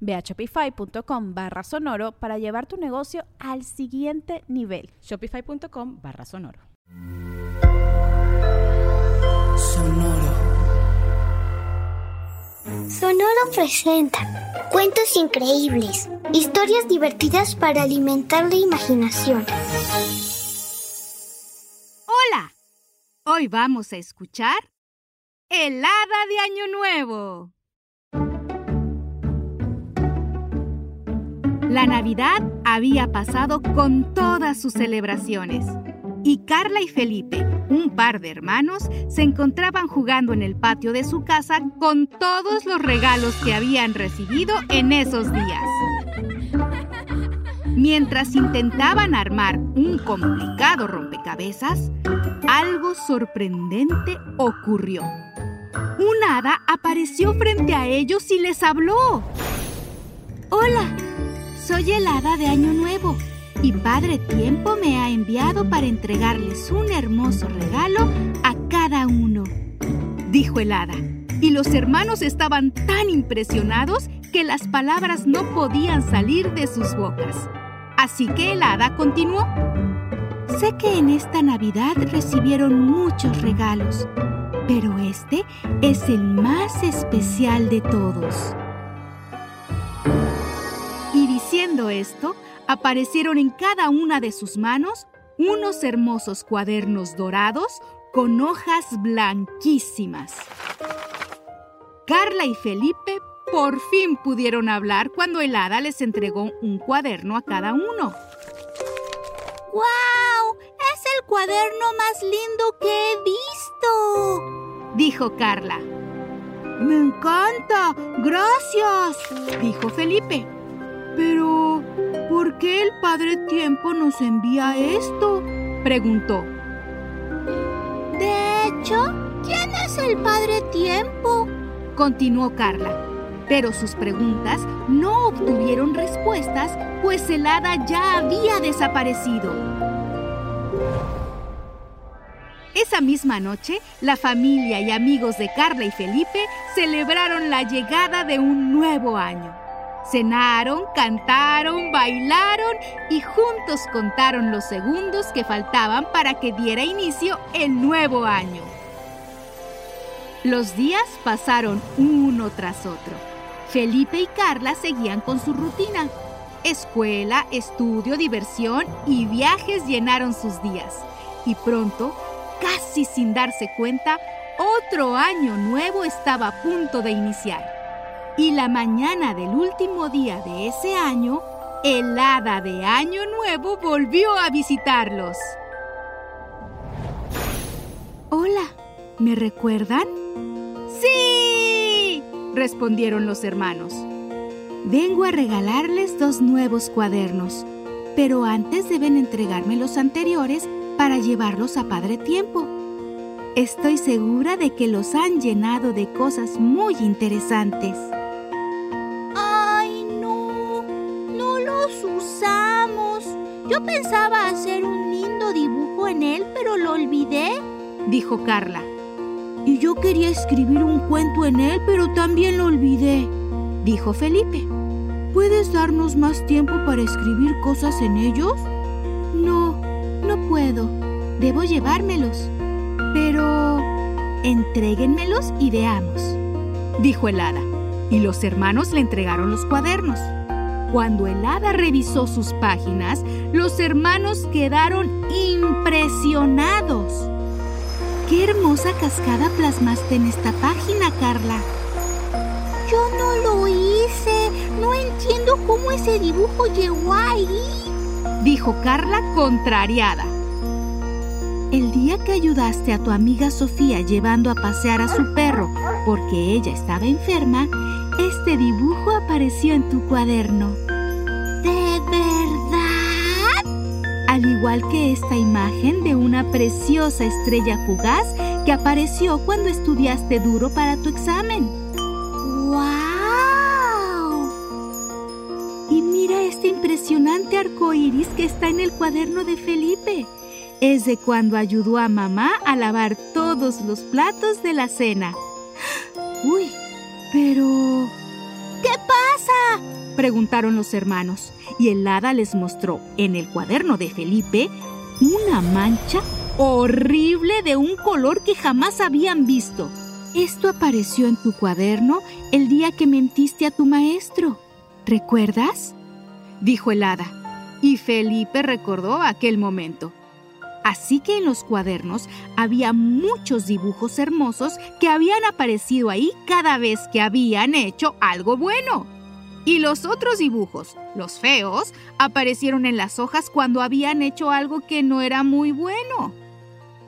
Ve a shopify.com barra sonoro para llevar tu negocio al siguiente nivel. Shopify.com barra sonoro. Sonoro. Sonoro presenta cuentos increíbles, historias divertidas para alimentar la imaginación. Hola, hoy vamos a escuchar El Hada de Año Nuevo. La Navidad había pasado con todas sus celebraciones y Carla y Felipe, un par de hermanos, se encontraban jugando en el patio de su casa con todos los regalos que habían recibido en esos días. Mientras intentaban armar un complicado rompecabezas, algo sorprendente ocurrió. Un hada apareció frente a ellos y les habló. Hola, soy el hada de Año Nuevo y Padre Tiempo me ha enviado para entregarles un hermoso regalo a cada uno, dijo el hada. Y los hermanos estaban tan impresionados que las palabras no podían salir de sus bocas. Así que el hada continuó. Sé que en esta Navidad recibieron muchos regalos, pero este es el más especial de todos. Esto, aparecieron en cada una de sus manos unos hermosos cuadernos dorados con hojas blanquísimas. Carla y Felipe por fin pudieron hablar cuando el hada les entregó un cuaderno a cada uno. ¡Guau! Es el cuaderno más lindo que he visto, dijo Carla. Me encanta. Gracias, dijo Felipe. Pero, ¿por qué el Padre Tiempo nos envía esto? preguntó. De hecho, ¿quién es el Padre Tiempo? continuó Carla. Pero sus preguntas no obtuvieron respuestas, pues el hada ya había desaparecido. Esa misma noche, la familia y amigos de Carla y Felipe celebraron la llegada de un nuevo año. Cenaron, cantaron, bailaron y juntos contaron los segundos que faltaban para que diera inicio el nuevo año. Los días pasaron uno tras otro. Felipe y Carla seguían con su rutina. Escuela, estudio, diversión y viajes llenaron sus días. Y pronto, casi sin darse cuenta, otro año nuevo estaba a punto de iniciar. Y la mañana del último día de ese año, el hada de Año Nuevo volvió a visitarlos. Hola, ¿me recuerdan? ¡Sí! respondieron los hermanos. Vengo a regalarles dos nuevos cuadernos, pero antes deben entregarme los anteriores para llevarlos a Padre Tiempo. Estoy segura de que los han llenado de cosas muy interesantes. Pensaba hacer un lindo dibujo en él, pero lo olvidé, dijo Carla. Y yo quería escribir un cuento en él, pero también lo olvidé, dijo Felipe. ¿Puedes darnos más tiempo para escribir cosas en ellos? No, no puedo. Debo llevármelos. Pero... Entréguenmelos y veamos, dijo el hada. Y los hermanos le entregaron los cuadernos. Cuando el hada revisó sus páginas, los hermanos quedaron impresionados. hermosa cascada plasmaste en esta página, Carla? Yo no lo hice. No entiendo cómo ese dibujo llegó ahí. Dijo Carla contrariada. El día que ayudaste a tu amiga Sofía llevando a pasear a su perro porque ella estaba enferma, este dibujo apareció en tu cuaderno. ¿De verdad? Al igual que esta imagen de una preciosa estrella fugaz que apareció cuando estudiaste duro para tu examen. ¡Wow! Y mira este impresionante arco iris que está en el cuaderno de Felipe. Es de cuando ayudó a mamá a lavar todos los platos de la cena. Uy, pero... ¿Qué pasa? preguntaron los hermanos, y el hada les mostró en el cuaderno de Felipe una mancha horrible de un color que jamás habían visto. Esto apareció en tu cuaderno el día que mentiste a tu maestro. ¿Recuerdas? dijo el hada, y Felipe recordó aquel momento. Así que en los cuadernos había muchos dibujos hermosos que habían aparecido ahí cada vez que habían hecho algo bueno. Y los otros dibujos, los feos, aparecieron en las hojas cuando habían hecho algo que no era muy bueno.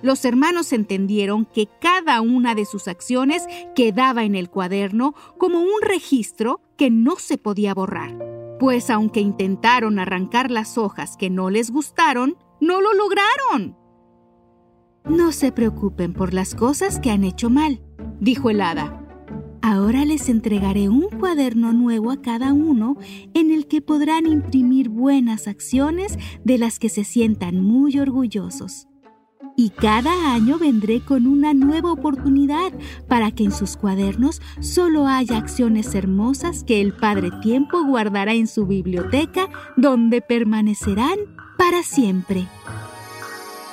Los hermanos entendieron que cada una de sus acciones quedaba en el cuaderno como un registro que no se podía borrar. Pues aunque intentaron arrancar las hojas que no les gustaron, no lo lograron. No se preocupen por las cosas que han hecho mal, dijo el hada. Ahora les entregaré un cuaderno nuevo a cada uno en el que podrán imprimir buenas acciones de las que se sientan muy orgullosos. Y cada año vendré con una nueva oportunidad para que en sus cuadernos solo haya acciones hermosas que el Padre Tiempo guardará en su biblioteca donde permanecerán para siempre.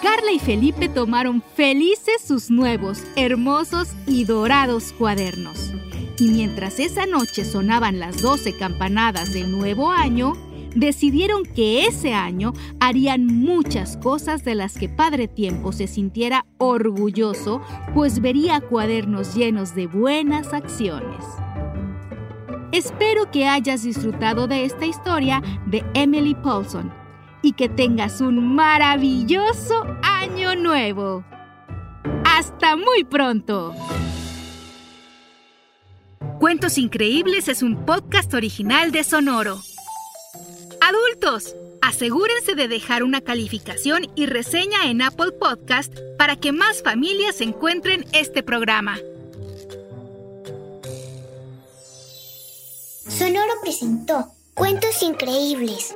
Carla y Felipe tomaron felices sus nuevos, hermosos y dorados cuadernos. Y mientras esa noche sonaban las doce campanadas del nuevo año, decidieron que ese año harían muchas cosas de las que Padre Tiempo se sintiera orgulloso, pues vería cuadernos llenos de buenas acciones. Espero que hayas disfrutado de esta historia de Emily Paulson y que tengas un maravilloso año nuevo. ¡Hasta muy pronto! Cuentos Increíbles es un podcast original de Sonoro. Adultos, asegúrense de dejar una calificación y reseña en Apple Podcast para que más familias encuentren este programa. Sonoro presentó Cuentos increíbles,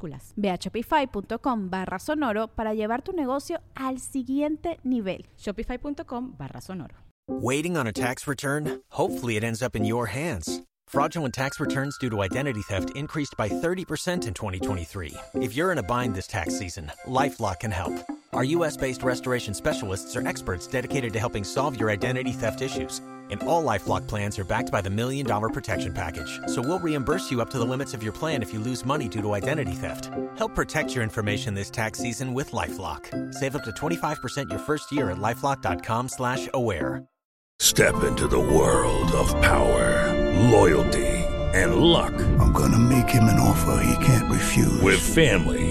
Ve a shopify.com barra sonoro para llevar tu negocio al siguiente nivel. Shopify.com barra sonoro. Waiting on a tax return? Hopefully it ends up in your hands. Fraudulent tax returns due to identity theft increased by 30% in 2023. If you're in a bind this tax season, LifeLock can help. Our US-based restoration specialists are experts dedicated to helping solve your identity theft issues. And all LifeLock plans are backed by the Million Dollar Protection Package. So we'll reimburse you up to the limits of your plan if you lose money due to identity theft. Help protect your information this tax season with LifeLock. Save up to 25% your first year at LifeLock.com slash aware. Step into the world of power, loyalty, and luck. I'm gonna make him an offer he can't refuse. With family,